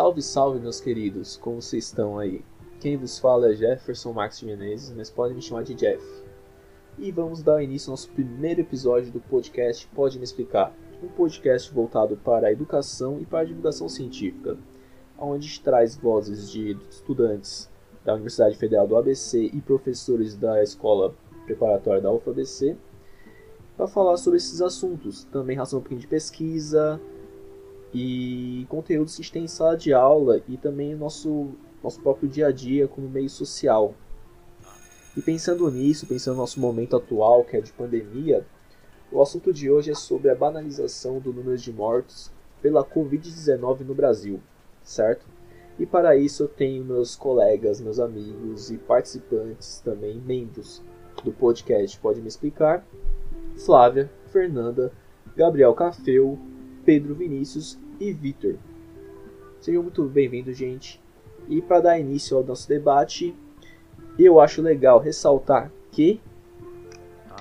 Salve, salve, meus queridos, como vocês estão aí? Quem vos fala é Jefferson Max Menezes, mas podem me chamar de Jeff. E vamos dar início ao nosso primeiro episódio do podcast Pode Me Explicar, um podcast voltado para a educação e para a divulgação científica, onde traz vozes de estudantes da Universidade Federal do ABC e professores da Escola Preparatória da UFABC para falar sobre esses assuntos. Também relação um pouquinho de pesquisa e conteúdos que a gente tem em sala de aula e também nosso, nosso próprio dia a dia como meio social. E pensando nisso, pensando no nosso momento atual, que é de pandemia, o assunto de hoje é sobre a banalização do número de mortos pela Covid-19 no Brasil, certo? E para isso eu tenho meus colegas, meus amigos e participantes também, membros do podcast Pode Me Explicar, Flávia, Fernanda, Gabriel Cafeu, Pedro Vinícius e Vitor. Sejam muito bem-vindos, gente. E para dar início ao nosso debate, eu acho legal ressaltar que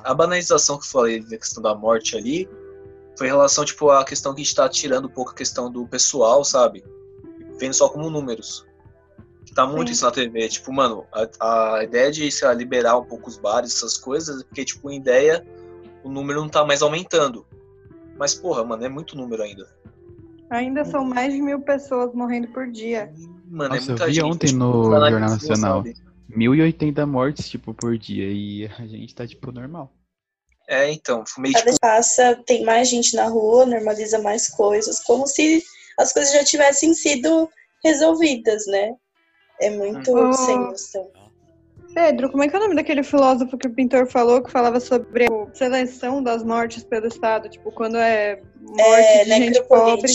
a banalização que eu falei da questão da morte ali foi em relação tipo à questão que a gente está tirando um pouco a questão do pessoal, sabe? Vendo só como números. Tá muito Sim. isso na TV, tipo, mano, a, a ideia de sei lá, liberar um pouco os bares, essas coisas, porque tipo, em ideia o número não tá mais aumentando. Mas, porra, mano, é muito número ainda. Ainda são mais de mil pessoas morrendo por dia. Mano, é Nossa, é muita eu vi gente, ontem tipo, no Jornal Nacional. 1080 mortes, tipo, por dia. E a gente tá, tipo, normal. É, então, meio Cada tipo... passa, tem mais gente na rua, normaliza mais coisas, como se as coisas já tivessem sido resolvidas, né? É muito oh. sem noção. Pedro, como é que é o nome daquele filósofo que o pintor falou que falava sobre a seleção das mortes pelo Estado? Tipo, quando é morte é, de gente pobre.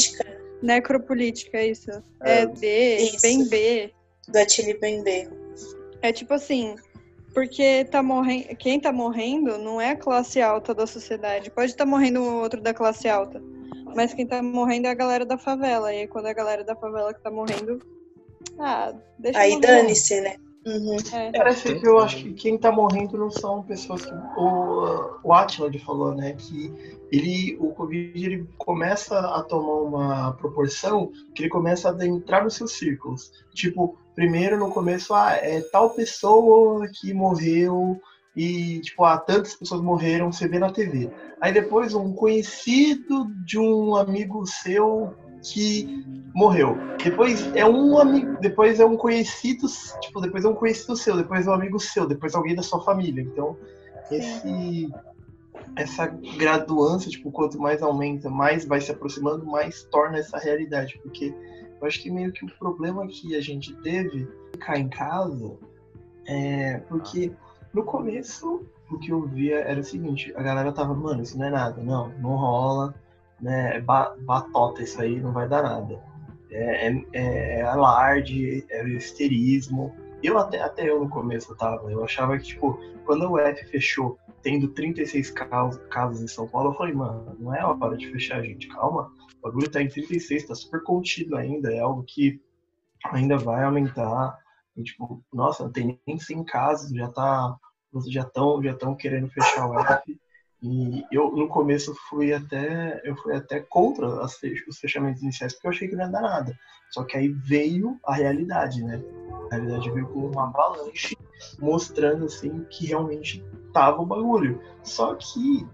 Necropolítica, isso. É, é B, isso. bem B. Do Atili bem B. É tipo assim, porque tá morrendo, quem tá morrendo não é a classe alta da sociedade. Pode estar tá morrendo um outro da classe alta, mas quem tá morrendo é a galera da favela. E aí, quando é a galera da favela que tá morrendo, ah, deixa Aí dane-se, né? Uhum. É. Parece que eu acho que quem tá morrendo não são pessoas que. O, o Atila falou, né? Que ele, o Covid ele começa a tomar uma proporção que ele começa a entrar nos seus círculos. Tipo, primeiro no começo, ah, é tal pessoa que morreu e, tipo, ah, tantas pessoas morreram, você vê na TV. Aí depois um conhecido de um amigo seu que morreu. Depois é um amigo, depois é um conhecido, tipo, depois é um conhecido seu, depois é um amigo seu, depois alguém da sua família. Então, esse essa graduância, tipo, quanto mais aumenta, mais vai se aproximando, mais torna essa realidade, porque eu acho que meio que o problema que a gente teve ficar em casa é porque no começo o que eu via era o seguinte, a galera tava, mano, isso não é nada, não, não rola, né? É batota isso aí, não vai dar nada. É, é, é, é alarde, é esterismo. Eu até, até eu no começo tava, eu achava que, tipo, quando o F fechou, tendo 36 casos, casos em São Paulo, eu falei, mano, não é hora de fechar, gente, calma. O bagulho tá em 36, tá super contido ainda, é algo que ainda vai aumentar. E, tipo, nossa, não tem nem 100 casos, já tá, já estão já tão querendo fechar o F. E eu, no começo, fui até, eu fui até contra as, os fechamentos iniciais, porque eu achei que não ia dar nada. Só que aí veio a realidade, né? A realidade veio com uma avalanche mostrando, assim, que realmente tava o bagulho. Só que,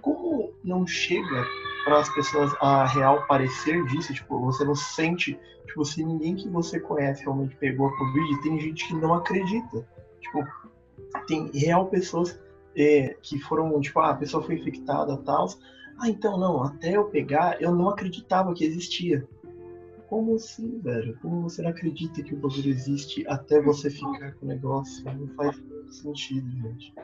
como não chega para as pessoas a real parecer disso, tipo, você não sente, tipo, se ninguém que você conhece realmente pegou a Covid, tem gente que não acredita. Tipo, tem real pessoas é, que foram, tipo, ah, a pessoa foi infectada tal. Ah, então não, até eu pegar, eu não acreditava que existia. Como assim, velho? Como você não acredita que o bagulho existe até você ficar com o negócio? Não faz sentido, gente.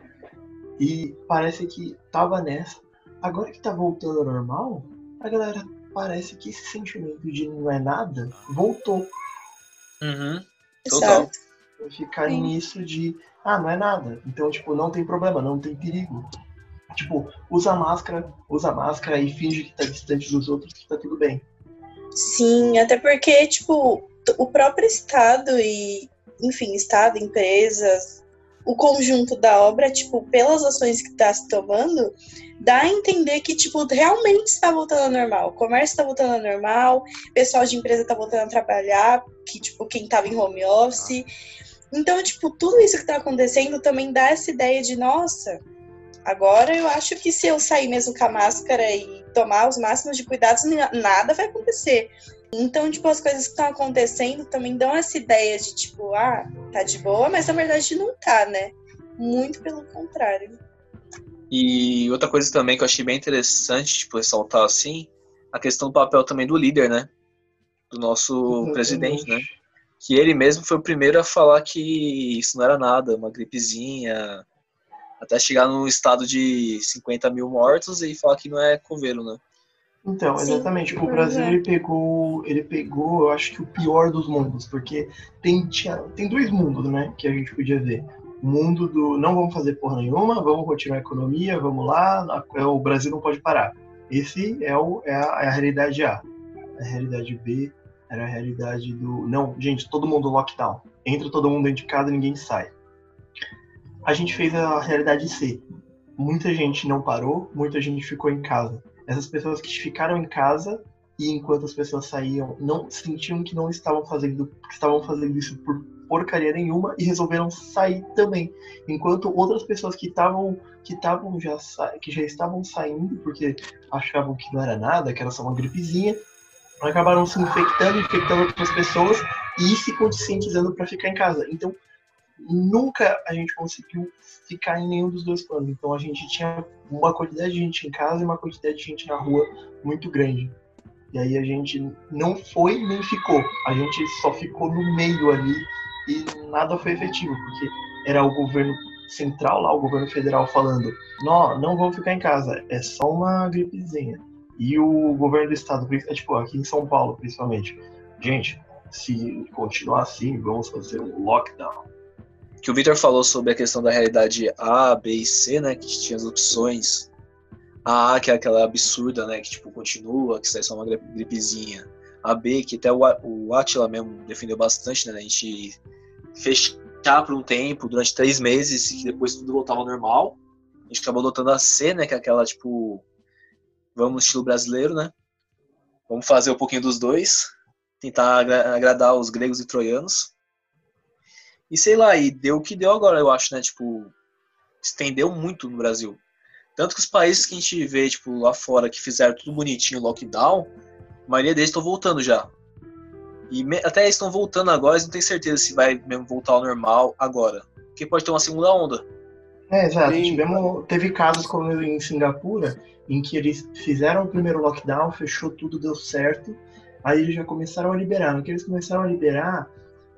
E parece que tava nessa. Agora que tá voltando ao normal, a galera parece que esse sentimento de não é nada voltou. Uhum. Total. Ficar Sim. nisso de ah, não é nada. Então, tipo, não tem problema, não tem perigo. Tipo, usa máscara, usa máscara e finge que tá distante dos outros que tá tudo bem. Sim, até porque, tipo, o próprio Estado e, enfim, Estado, empresas, o conjunto da obra, tipo, pelas ações que está se tomando, dá a entender que, tipo, realmente está voltando ao normal. O comércio está voltando ao normal, o pessoal de empresa está voltando a trabalhar, que, tipo, quem estava em home office. Então, tipo, tudo isso que está acontecendo também dá essa ideia de, nossa, agora eu acho que se eu sair mesmo com a máscara e tomar os máximos de cuidados, nada vai acontecer. Então, tipo, as coisas que estão acontecendo também dão essa ideia de, tipo, ah, tá de boa, mas na verdade não tá, né? Muito pelo contrário. E outra coisa também que eu achei bem interessante, tipo, ressaltar assim, a questão do papel também do líder, né? Do nosso presidente, né? Que ele mesmo foi o primeiro a falar que isso não era nada, uma gripezinha, até chegar num estado de 50 mil mortos e falar que não é coveiro, né? Então, exatamente. Sim, o Brasil é. ele pegou, ele pegou, eu acho que o pior dos mundos, porque tem, tinha, tem dois mundos, né, que a gente podia ver. O mundo do não vamos fazer porra nenhuma, vamos continuar a economia, vamos lá, o Brasil não pode parar. Esse é, o, é, a, é a realidade A. A realidade B era a realidade do não, gente, todo mundo lockdown. Entra todo mundo dentro de casa, ninguém sai. A gente fez a realidade C. Muita gente não parou, muita gente ficou em casa essas pessoas que ficaram em casa e enquanto as pessoas saíam não sentiam que não estavam fazendo que estavam fazendo isso por porcaria nenhuma e resolveram sair também enquanto outras pessoas que estavam que estavam já que já estavam saindo porque achavam que não era nada que era só uma gripezinha acabaram se infectando infectando outras pessoas e se conscientizando para ficar em casa então nunca a gente conseguiu ficar em nenhum dos dois planos. Então a gente tinha uma quantidade de gente em casa e uma quantidade de gente na rua muito grande. E aí a gente não foi nem ficou. A gente só ficou no meio ali e nada foi efetivo, porque era o governo central lá, o governo federal falando: não, não vamos ficar em casa, é só uma gripezinha. E o governo do estado, tipo, aqui em São Paulo principalmente, gente, se continuar assim, vamos fazer um lockdown que o Victor falou sobre a questão da realidade A, B e C, né? Que tinha as opções. A A, que é aquela absurda, né? Que tipo, continua, que isso é só uma gripezinha. A B, que até o, o Atila mesmo defendeu bastante, né? A gente fechar por um tempo, durante três meses, e depois tudo voltava ao normal. A gente acabou adotando a C, né? Que é aquela, tipo, vamos estilo brasileiro, né? Vamos fazer um pouquinho dos dois. Tentar agradar os gregos e troianos. E sei lá, e deu o que deu agora, eu acho, né? Tipo, estendeu muito no Brasil. Tanto que os países que a gente vê, tipo, lá fora, que fizeram tudo bonitinho, lockdown, a maioria deles estão voltando já. E até eles estão voltando agora, eles não têm certeza se vai mesmo voltar ao normal agora. Porque pode ter uma segunda onda. É, exato. Tivemos, teve casos como em Singapura, em que eles fizeram o primeiro lockdown, fechou tudo, deu certo. Aí eles já começaram a liberar. No que eles começaram a liberar,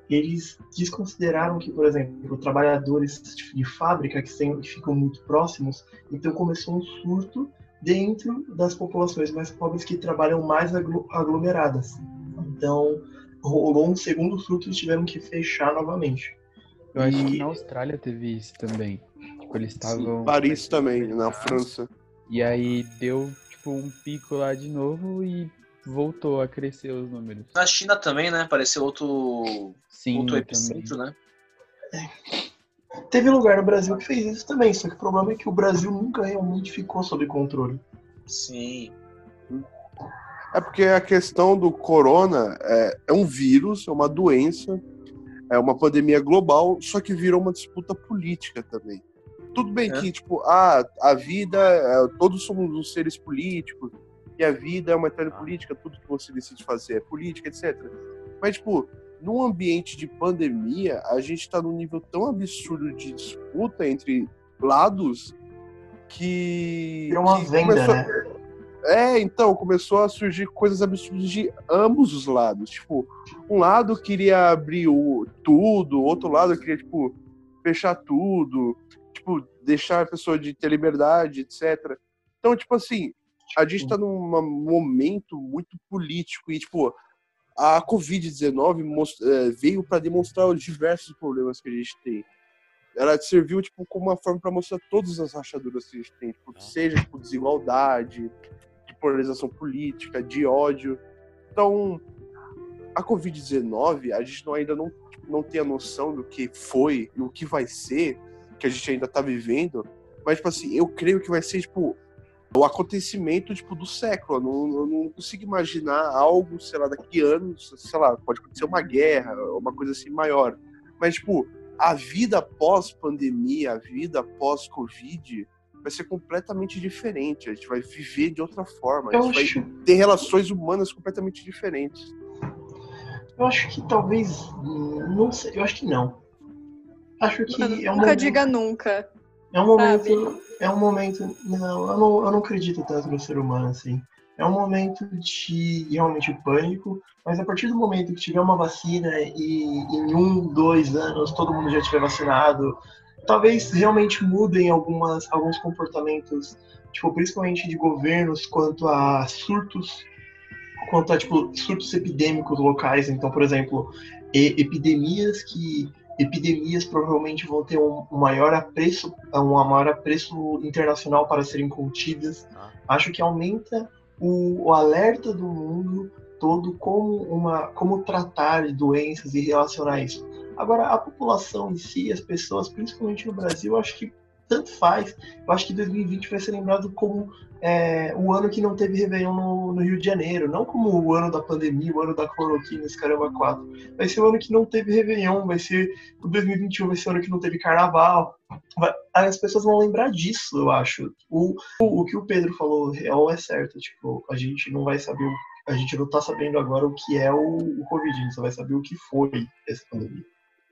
eles desconsideraram que, por exemplo, trabalhadores de fábrica que, tem, que ficam muito próximos, então começou um surto dentro das populações mais pobres que trabalham mais aglomeradas. Então, rolou um segundo surto e tiveram que fechar novamente. Eu acho que na Austrália teve isso também. Eles estavam. Paris também, na França. E aí deu, tipo, um pico lá de novo e voltou a crescer os números. Na China também, né? Apareceu outro, Sim, outro epicentro, né? É. Teve lugar no Brasil que fez isso também, só que o problema é que o Brasil nunca realmente ficou sob controle. Sim. É porque a questão do corona é, é um vírus, é uma doença, é uma pandemia global, só que virou uma disputa política também. Tudo bem é. que, tipo, ah, a vida, é, todos somos seres políticos, que a vida é uma eterna política, tudo que você decide fazer é política, etc. Mas, tipo, num ambiente de pandemia, a gente está num nível tão absurdo de disputa entre lados que. Virou uma que venda, começou... né? É, então, começou a surgir coisas absurdas de ambos os lados. Tipo, um lado queria abrir o, tudo, outro lado queria, tipo, fechar tudo, tipo, deixar a pessoa de ter liberdade, etc. Então, tipo assim, a gente está num momento muito político e, tipo, a Covid-19 é, veio para demonstrar os diversos problemas que a gente tem. Ela serviu, tipo, como uma forma para mostrar todas as rachaduras que a gente tem, tipo, seja, tipo, desigualdade, de polarização política, de ódio. Então, a Covid-19, a gente não, ainda não, não tem a noção do que foi e o que vai ser, que a gente ainda tá vivendo, mas, tipo assim, eu creio que vai ser, tipo, o acontecimento, tipo, do século. Eu não, eu não consigo imaginar algo, sei lá, daqui anos, sei lá, pode acontecer uma guerra, uma coisa assim maior. Mas, tipo, a vida pós-pandemia, a vida pós-Covid, vai ser completamente diferente. A gente vai viver de outra forma. A gente acho... vai ter relações humanas completamente diferentes. Eu acho que talvez. Não sei, eu acho que não. Acho que Mano, é um nunca momento, diga nunca. É um momento. sabe? É um momento. Não eu, não, eu não acredito tanto no ser humano assim. É um momento de realmente pânico, mas a partir do momento que tiver uma vacina e em um, dois anos todo mundo já estiver vacinado, talvez realmente mudem algumas, alguns comportamentos, tipo, principalmente de governos, quanto a surtos, quanto a tipo, surtos epidêmicos locais. Então, por exemplo, epidemias que epidemias provavelmente vão ter um, maior apreço, um maior apreço internacional para serem contidas. Acho que aumenta o, o alerta do mundo todo como uma como tratar doenças e relacionar isso. Agora, a população em si, as pessoas, principalmente no Brasil, acho que tanto faz. Eu acho que 2020 vai ser lembrado como é, o ano que não teve Réveillon no, no, Rio de Janeiro, não como o ano da pandemia, o ano da cloroquina, esse caramba 4. Vai ser o ano que não teve Réveillon, vai ser o 2021, vai ser o ano que não teve Carnaval. Vai, as pessoas vão lembrar disso, eu acho. O, o, o que o Pedro falou real é certo. Tipo, a gente não vai saber a gente não tá sabendo agora o que é o, o Covid, a gente só vai saber o que foi essa pandemia.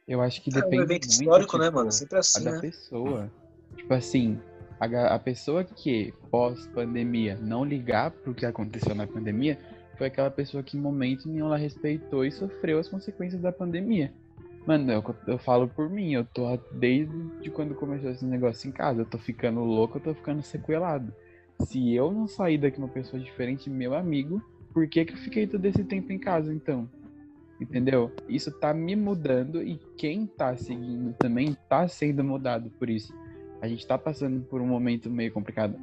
Eu acho que É um depende evento muito, histórico, né, tipo, mano? Sempre assim, da né? pessoa. Tipo assim, a, a pessoa que pós-pandemia não ligar pro que aconteceu na pandemia foi aquela pessoa que em momento nenhum ela respeitou e sofreu as consequências da pandemia. Mano, eu, eu falo por mim, eu tô desde quando começou esse negócio em casa, eu tô ficando louco, eu tô ficando sequelado. Se eu não sair daqui uma pessoa diferente, meu amigo, por que que eu fiquei todo esse tempo em casa então? Entendeu? Isso tá me mudando e quem tá seguindo também tá sendo mudado por isso. A gente tá passando por um momento meio complicado.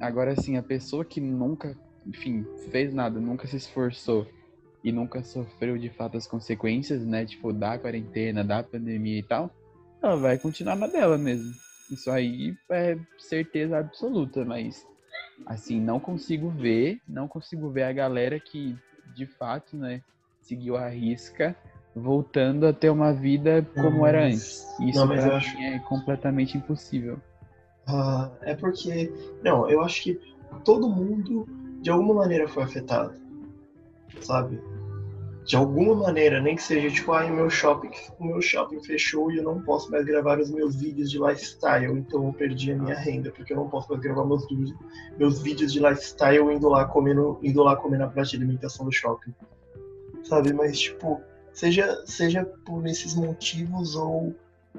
Agora, assim, a pessoa que nunca, enfim, fez nada, nunca se esforçou e nunca sofreu de fato as consequências, né? Tipo, da quarentena, da pandemia e tal, ela vai continuar na dela mesmo. Isso aí é certeza absoluta, mas assim, não consigo ver, não consigo ver a galera que de fato, né, seguiu a risca voltando a ter uma vida como era antes. Isso Não, acho- mim é completamente impossível. Ah, é porque. Não, eu acho que todo mundo de alguma maneira foi afetado. Sabe? De alguma maneira, nem que seja tipo, ai, o meu shopping, o meu shopping fechou e eu não posso mais gravar os meus vídeos de lifestyle, então eu perdi a minha renda, porque eu não posso mais gravar meus vídeos, meus vídeos de lifestyle indo lá comendo, indo lá comer na praça de alimentação do shopping. Sabe? Mas tipo, seja, seja por esses motivos ou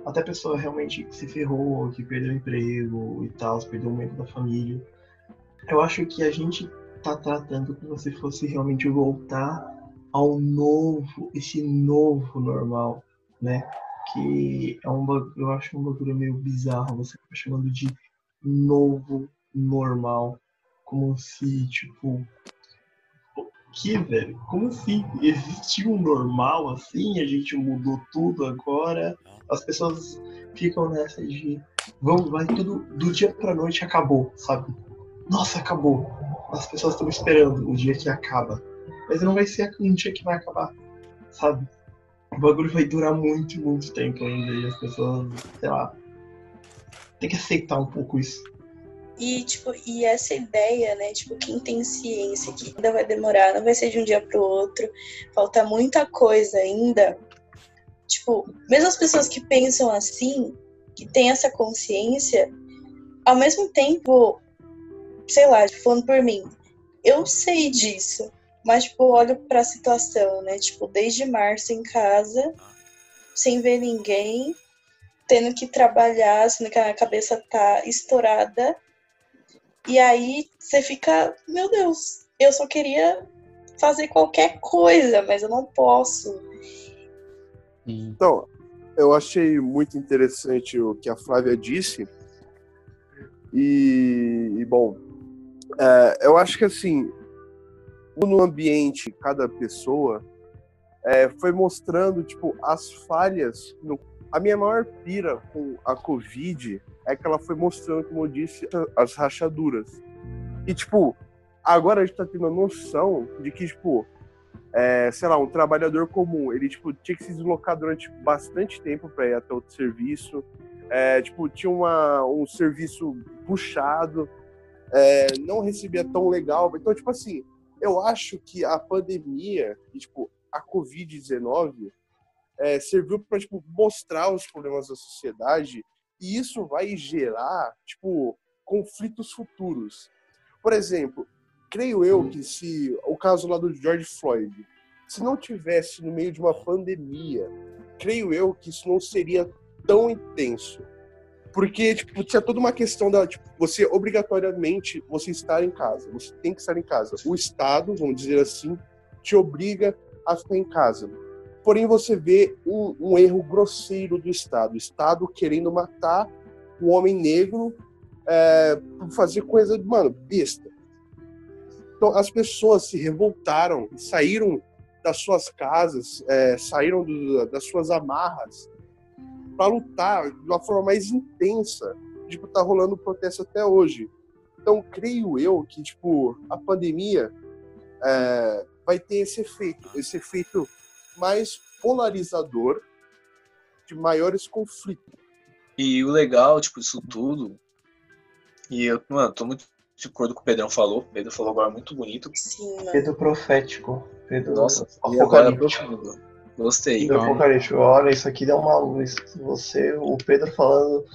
até a pessoa realmente que se ferrou, que perdeu o emprego e tal, perdeu o membro da família. Eu acho que a gente tá tratando como se fosse realmente voltar ao novo, esse novo normal, né? Que é um eu acho um bagulho meio bizarro você ficar chamando de novo normal, como se, tipo, que, velho? Como se existiu um normal assim, a gente mudou tudo agora, as pessoas ficam nessa de vamos, vai tudo do dia pra noite acabou, sabe? Nossa, acabou. As pessoas estão esperando o dia que acaba. Mas não vai ser um dia que vai acabar, sabe? O bagulho vai durar muito, muito tempo ainda. E as pessoas, sei lá, tem que aceitar um pouco isso. E, tipo, e essa ideia, né? Tipo, quem tem ciência que ainda vai demorar, não vai ser de um dia pro outro, falta muita coisa ainda. Tipo, mesmo as pessoas que pensam assim, que têm essa consciência, ao mesmo tempo, sei lá, tipo, falando por mim, eu sei disso, mas, tipo, olho pra situação, né? Tipo, desde março em casa, sem ver ninguém, tendo que trabalhar, sendo que a cabeça tá estourada. E aí você fica, meu Deus, eu só queria fazer qualquer coisa, mas eu não posso. Então, eu achei muito interessante o que a Flávia disse. E, e, bom, é, eu acho que assim, no ambiente, cada pessoa é, foi mostrando tipo as falhas no a minha maior pira com a Covid é que ela foi mostrando, como eu disse, as rachaduras. E, tipo, agora a gente tá tendo a noção de que, tipo, é, sei lá, um trabalhador comum, ele, tipo, tinha que se deslocar durante bastante tempo para ir até outro serviço. É, tipo, tinha uma, um serviço puxado, é, não recebia tão legal. Então, tipo assim, eu acho que a pandemia, e, tipo, a Covid-19, é, serviu para tipo, mostrar os problemas da sociedade e isso vai gerar tipo conflitos futuros. Por exemplo, creio eu que se o caso lá do George Floyd, se não tivesse no meio de uma pandemia, creio eu que isso não seria tão intenso. Porque, tipo, tinha toda uma questão da, tipo, você obrigatoriamente, você estar em casa. Você tem que estar em casa. O Estado, vamos dizer assim, te obriga a ficar em casa. Porém, você vê um, um erro grosseiro do Estado. O Estado querendo matar o homem negro é, por fazer coisa, mano, besta. Então, as pessoas se revoltaram, saíram das suas casas, é, saíram do, das suas amarras para lutar de uma forma mais intensa. Tipo, tá rolando protesto até hoje. Então, creio eu que, tipo, a pandemia é, vai ter esse efeito, esse efeito mais polarizador, de maiores conflitos. E o legal, tipo, isso tudo, e eu, mano, tô muito de acordo com o que o Pedrão falou, o Pedro falou agora muito bonito. Sim, mano. Pedro profético. Pedro Nossa, agora apocalíptico. Gostei. Pedro apocalíptico. Olha, isso aqui deu uma luz. Você, o Pedro falando.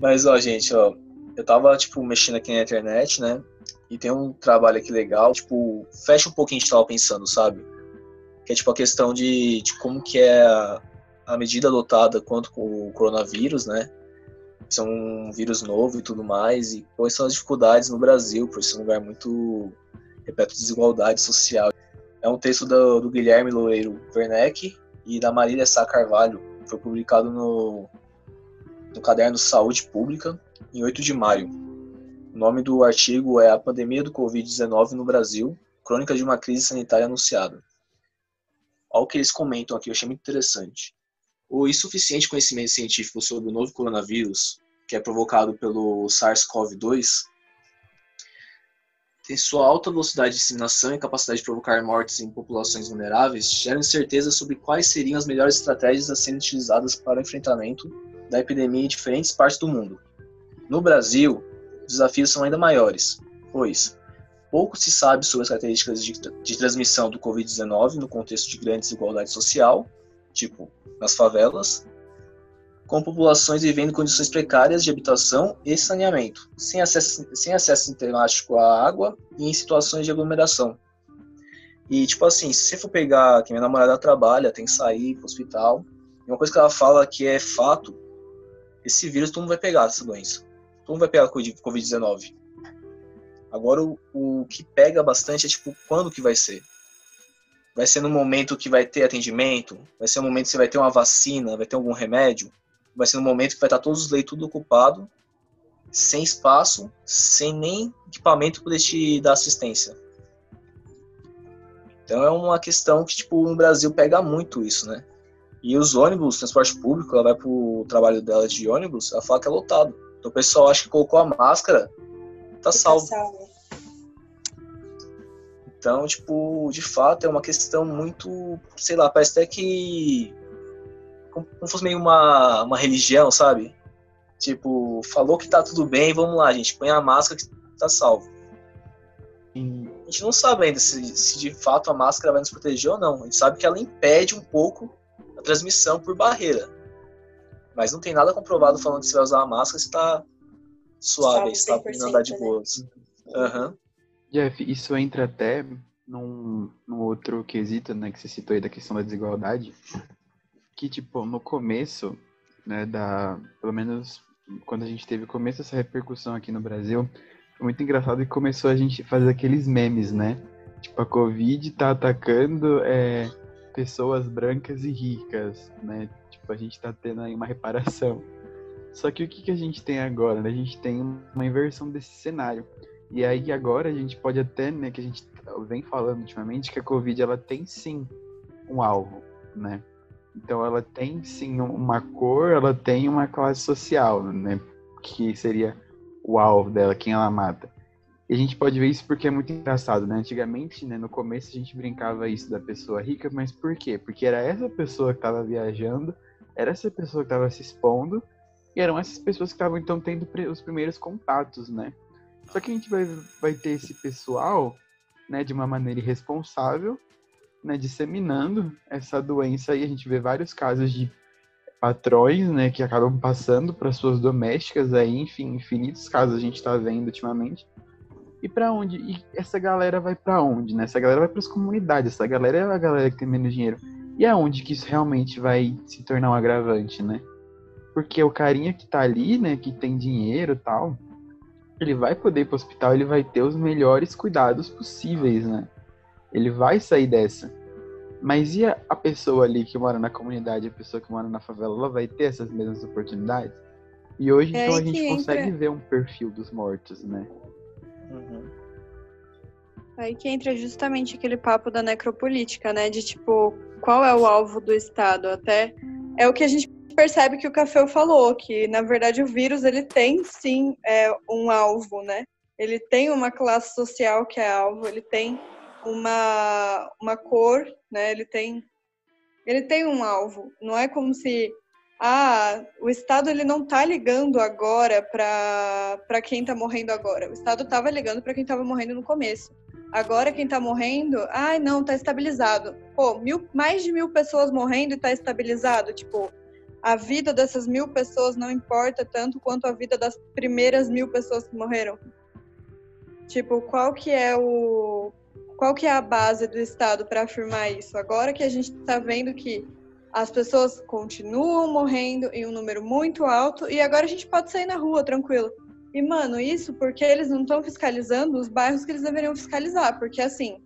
Mas, ó, gente, ó, eu tava, tipo, mexendo aqui na internet, né? E tem um trabalho aqui legal, tipo, fecha um pouquinho a gente tava pensando, sabe? Que é, tipo, a questão de, de como que é a, a medida adotada quanto com o coronavírus, né? Isso é um vírus novo e tudo mais, e quais são as dificuldades no Brasil, por ser um lugar muito repleto de desigualdade social. É um texto do, do Guilherme Loureiro Werneck e da Marília Sá Carvalho, foi publicado no, no caderno Saúde Pública, em 8 de maio. O nome do artigo é A Pandemia do Covid-19 no Brasil, Crônica de uma Crise Sanitária Anunciada. Olha o que eles comentam aqui, eu achei muito interessante. O insuficiente conhecimento científico sobre o novo coronavírus, que é provocado pelo SARS-CoV-2, tem sua alta velocidade de disseminação e capacidade de provocar mortes em populações vulneráveis, geram incerteza sobre quais seriam as melhores estratégias a serem utilizadas para o enfrentamento da epidemia em diferentes partes do mundo. No Brasil, os desafios são ainda maiores, pois pouco se sabe sobre as características de, de transmissão do Covid-19 no contexto de grande desigualdade social, tipo nas favelas, com populações vivendo condições precárias de habitação e saneamento, sem acesso, sem acesso sistemático à água e em situações de aglomeração. E, tipo assim, se você for pegar que minha namorada trabalha, tem que sair pro hospital, e uma coisa que ela fala que é fato, esse vírus todo mundo vai pegar essa doença. Todo mundo vai pegar Covid-19. Agora, o, o que pega bastante é, tipo, quando que vai ser? Vai ser no momento que vai ter atendimento? Vai ser no momento que você vai ter uma vacina? Vai ter algum remédio? Vai ser no momento que vai estar todos os leitos tudo ocupado, sem espaço, sem nem equipamento para te dar assistência. Então é uma questão que, tipo, no Brasil pega muito isso, né? E os ônibus, transporte público, ela vai pro trabalho dela de ônibus, ela fala que é lotado. Então o pessoal acha que colocou a máscara, tá salvo. salvo. Então, tipo, de fato é uma questão muito, sei lá, parece até que como, como fosse meio uma, uma religião, sabe? Tipo, falou que tá tudo bem, vamos lá, gente, põe a máscara que tá salvo. A gente não sabe ainda se, se de fato a máscara vai nos proteger ou não. A gente sabe que ela impede um pouco a transmissão por barreira. Mas não tem nada comprovado falando que você vai usar a máscara se tá suave, se tá podendo andar de 100%, né? boas. Aham. Jeff, isso entra até num, num outro quesito, né, que você citou aí da questão da desigualdade, que, tipo, no começo, né, da, pelo menos quando a gente teve o começo dessa repercussão aqui no Brasil, foi muito engraçado que começou a gente fazer aqueles memes, né, tipo, a Covid tá atacando é, pessoas brancas e ricas, né, tipo, a gente tá tendo aí uma reparação. Só que o que, que a gente tem agora? né? A gente tem uma inversão desse cenário. E aí agora a gente pode até, né, que a gente vem falando ultimamente, que a Covid ela tem sim um alvo, né? Então ela tem sim uma cor, ela tem uma classe social, né? Que seria o alvo dela, quem ela mata. E a gente pode ver isso porque é muito engraçado, né? Antigamente, né, no começo a gente brincava isso da pessoa rica, mas por quê? Porque era essa pessoa que estava viajando, era essa pessoa que estava se expondo, e eram essas pessoas que estavam então tendo os primeiros contatos, né? Só que a gente vai, vai ter esse pessoal, né, de uma maneira irresponsável, né, disseminando essa doença aí. A gente vê vários casos de patrões, né, que acabam passando para suas domésticas aí, enfim, infinitos casos a gente está vendo ultimamente. E para onde? E essa galera vai para onde, né? Essa galera vai para as comunidades, essa galera é a galera que tem menos dinheiro. E aonde que isso realmente vai se tornar um agravante, né? Porque o carinha que tá ali, né, que tem dinheiro e tal, ele vai poder ir pro hospital, ele vai ter os melhores cuidados possíveis, né? Ele vai sair dessa. Mas e a, a pessoa ali que mora na comunidade, a pessoa que mora na favela, ela vai ter essas mesmas oportunidades? E hoje, é então, a gente entra... consegue ver um perfil dos mortos, né? Uhum. Aí que entra justamente aquele papo da necropolítica, né? De tipo, qual é o alvo do Estado? Até é o que a gente percebe que o Café falou, que na verdade o vírus ele tem sim é, um alvo, né? Ele tem uma classe social que é alvo, ele tem uma, uma cor, né? Ele tem ele tem um alvo. Não é como se ah, o Estado ele não está ligando agora para quem está morrendo agora. O Estado estava ligando para quem estava morrendo no começo. Agora quem está morrendo, ai não, está estabilizado. Pô, mil, mais de mil pessoas morrendo e está estabilizado. Tipo, a vida dessas mil pessoas não importa tanto quanto a vida das primeiras mil pessoas que morreram. Tipo, qual que é o qual que é a base do Estado para afirmar isso? Agora que a gente está vendo que as pessoas continuam morrendo em um número muito alto e agora a gente pode sair na rua tranquilo. E, mano, isso porque eles não estão fiscalizando os bairros que eles deveriam fiscalizar. Porque, assim,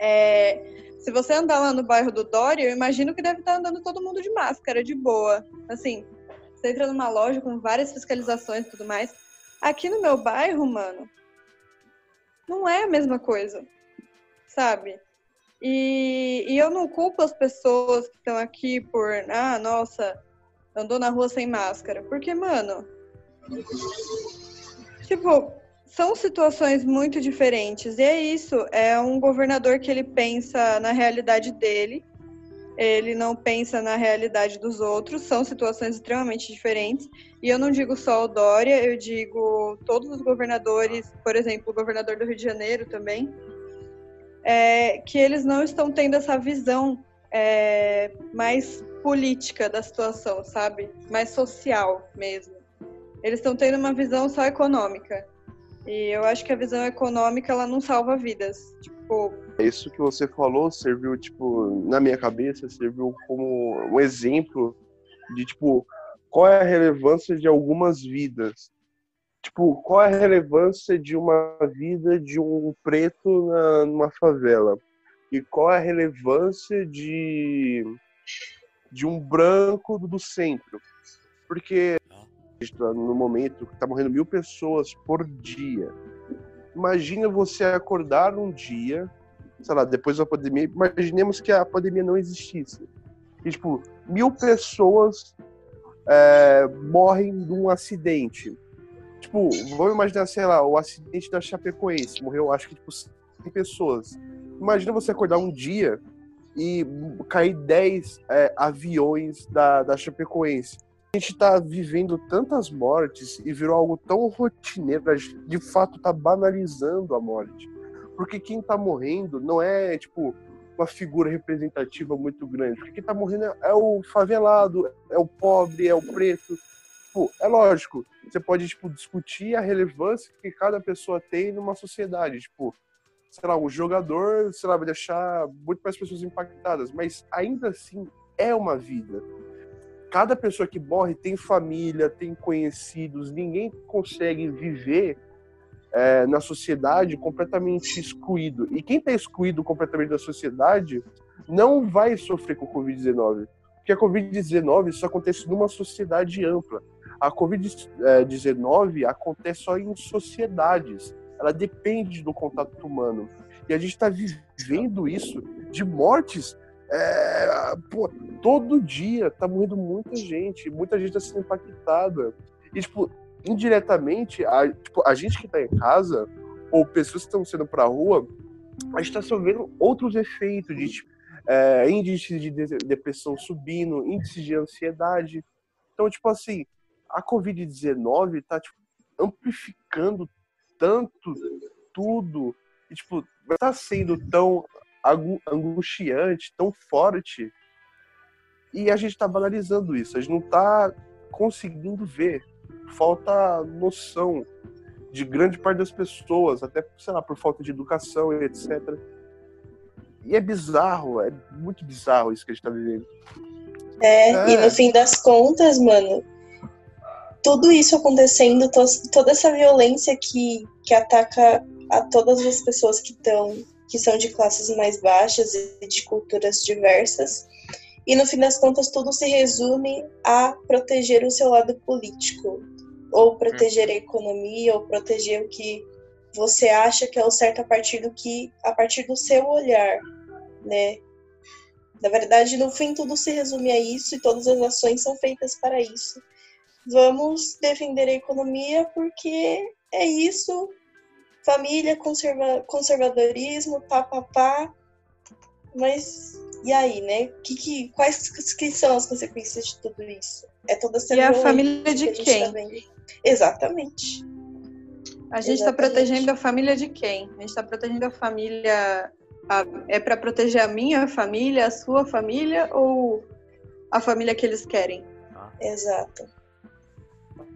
é, se você andar lá no bairro do Dória, eu imagino que deve estar andando todo mundo de máscara, de boa. Assim, você entra numa loja com várias fiscalizações e tudo mais. Aqui no meu bairro, mano, não é a mesma coisa, sabe? E, e eu não culpo as pessoas que estão aqui por, ah, nossa, andou na rua sem máscara. Porque, mano, tipo, são situações muito diferentes. E é isso, é um governador que ele pensa na realidade dele, ele não pensa na realidade dos outros, são situações extremamente diferentes. E eu não digo só o Dória, eu digo todos os governadores, por exemplo, o governador do Rio de Janeiro também, é, que eles não estão tendo essa visão é, mais política da situação, sabe? Mais social mesmo. Eles estão tendo uma visão só econômica. E eu acho que a visão econômica ela não salva vidas. Tipo, isso que você falou serviu tipo na minha cabeça serviu como um exemplo de tipo qual é a relevância de algumas vidas tipo, qual é a relevância de uma vida de um preto na, numa favela? E qual é a relevância de, de um branco do centro? Porque no momento que está morrendo mil pessoas por dia. Imagina você acordar um dia, sei lá, depois da pandemia, imaginemos que a pandemia não existisse. E, tipo, mil pessoas é, morrem num acidente tipo, vamos imaginar, sei lá, o acidente da Chapecoense. Morreu, acho que, tipo, 100 pessoas. Imagina você acordar um dia e cair 10 é, aviões da, da Chapecoense. A gente tá vivendo tantas mortes e virou algo tão rotineiro, a gente, de fato tá banalizando a morte. Porque quem tá morrendo não é, tipo, uma figura representativa muito grande. Porque quem tá morrendo é o favelado, é o pobre, é o preto tipo, é lógico, você pode, tipo, discutir a relevância que cada pessoa tem numa sociedade, tipo, sei lá, o jogador, sei lá, vai deixar muito mais pessoas impactadas, mas ainda assim é uma vida. Cada pessoa que morre tem família, tem conhecidos, ninguém consegue viver é, na sociedade completamente excluído. E quem está excluído completamente da sociedade não vai sofrer com o Covid-19. Porque a Covid-19 só acontece numa sociedade ampla a Covid-19 acontece só em sociedades. Ela depende do contato humano. E a gente está vivendo isso de mortes é, pô, todo dia tá morrendo muita gente, muita gente tá sendo impactada. E, tipo, indiretamente, a, tipo, a gente que tá em casa, ou pessoas que estão sendo pra rua, a gente tá só vendo outros efeitos de tipo, é, índice de depressão subindo, índice de ansiedade. Então, tipo assim, a Covid-19 tá tipo, amplificando tanto tudo. E, tipo, tá sendo tão angustiante, tão forte. E a gente tá banalizando isso. A gente não tá conseguindo ver. Falta noção de grande parte das pessoas, até, sei lá, por falta de educação e etc. E é bizarro, é muito bizarro isso que a gente tá vivendo. É, é. e no fim das contas, mano, tudo isso acontecendo, toda essa violência que, que ataca a todas as pessoas que estão que são de classes mais baixas e de culturas diversas. E no fim das contas, tudo se resume a proteger o seu lado político, ou proteger a economia, ou proteger o que você acha que é o certo a partir do que a partir do seu olhar, né? Na verdade, no fim tudo se resume a isso e todas as ações são feitas para isso. Vamos defender a economia porque é isso. Família, conserva, conservadorismo, papapá. Mas e aí, né? Que, que, quais que são as consequências de tudo isso? É toda essa E a família de que quem? Tá Exatamente. A gente está protegendo a família de quem? A gente está protegendo a família. A, é para proteger a minha família, a sua família ou a família que eles querem? Exato.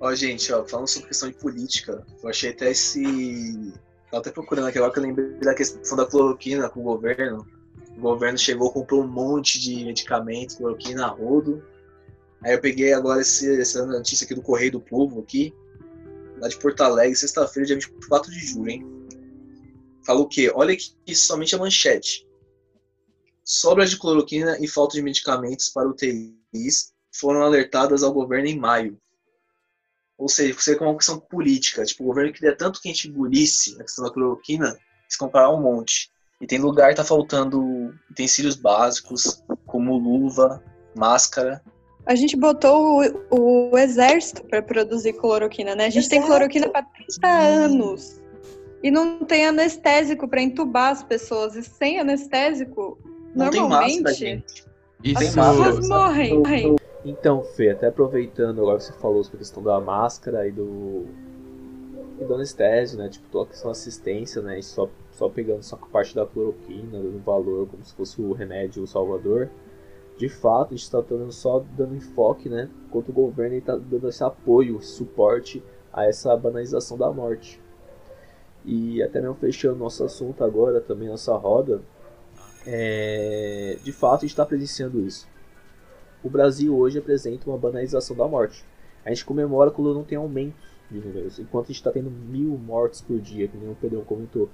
Ó, gente, ó, falando sobre questão de política, eu achei até esse. Tava até procurando aqui agora que eu lembrei da questão da cloroquina com o governo. O governo chegou, comprou um monte de medicamentos, cloroquina, rodo. Aí eu peguei agora esse, essa notícia aqui do Correio do Povo aqui, lá de Porto Alegre, sexta-feira, dia 24 de julho, hein? Falou o quê? Olha aqui somente a manchete. Sobras de cloroquina e falta de medicamentos para UTIs foram alertadas ao governo em maio. Ou seja, você com uma questão política. Tipo, o governo queria tanto que a gente engolisse a questão da cloroquina, eles compraram um monte. E tem lugar que tá faltando utensílios básicos, como luva, máscara. A gente botou o, o exército para produzir cloroquina, né? A gente Exato. tem cloroquina para 30 anos. E não tem anestésico para entubar as pessoas. E sem anestésico, não normalmente, máscara, Isso... as pessoas morrem. morrem. Então, Fê, até aproveitando agora que você falou sobre a questão da máscara e do. e do anestésio, né? Tipo, toda a questão da assistência, né? E só, só pegando só a parte da cloroquina, dando valor como se fosse o remédio o salvador. De fato, a gente está só dando enfoque, né? Enquanto o governo está dando esse apoio, esse suporte a essa banalização da morte. E até mesmo fechando nosso assunto agora, também nossa roda, é... de fato a gente está presenciando isso o Brasil hoje apresenta uma banalização da morte. A gente comemora quando não tem aumento de números, enquanto a gente está tendo mil mortes por dia, como o Pedrão comentou.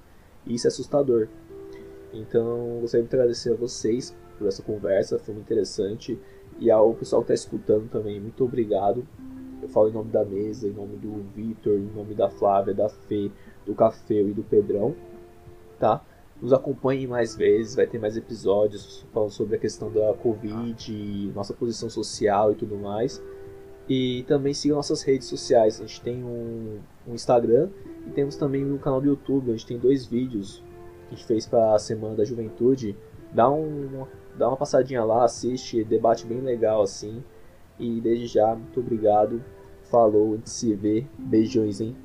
E isso é assustador. Então, gostaria de agradecer a vocês por essa conversa, foi muito interessante. E ao pessoal que está escutando também, muito obrigado. Eu falo em nome da mesa, em nome do Vitor, em nome da Flávia, da Fê, do Cafeu e do Pedrão, tá? Nos acompanhem mais vezes, vai ter mais episódios falando sobre a questão da Covid, nossa posição social e tudo mais. E também sigam nossas redes sociais. A gente tem um, um Instagram e temos também um canal do YouTube. A gente tem dois vídeos que a gente fez para a Semana da Juventude. Dá, um, dá uma passadinha lá, assiste, debate bem legal assim. E desde já, muito obrigado. Falou, a gente se vê. Beijões, hein?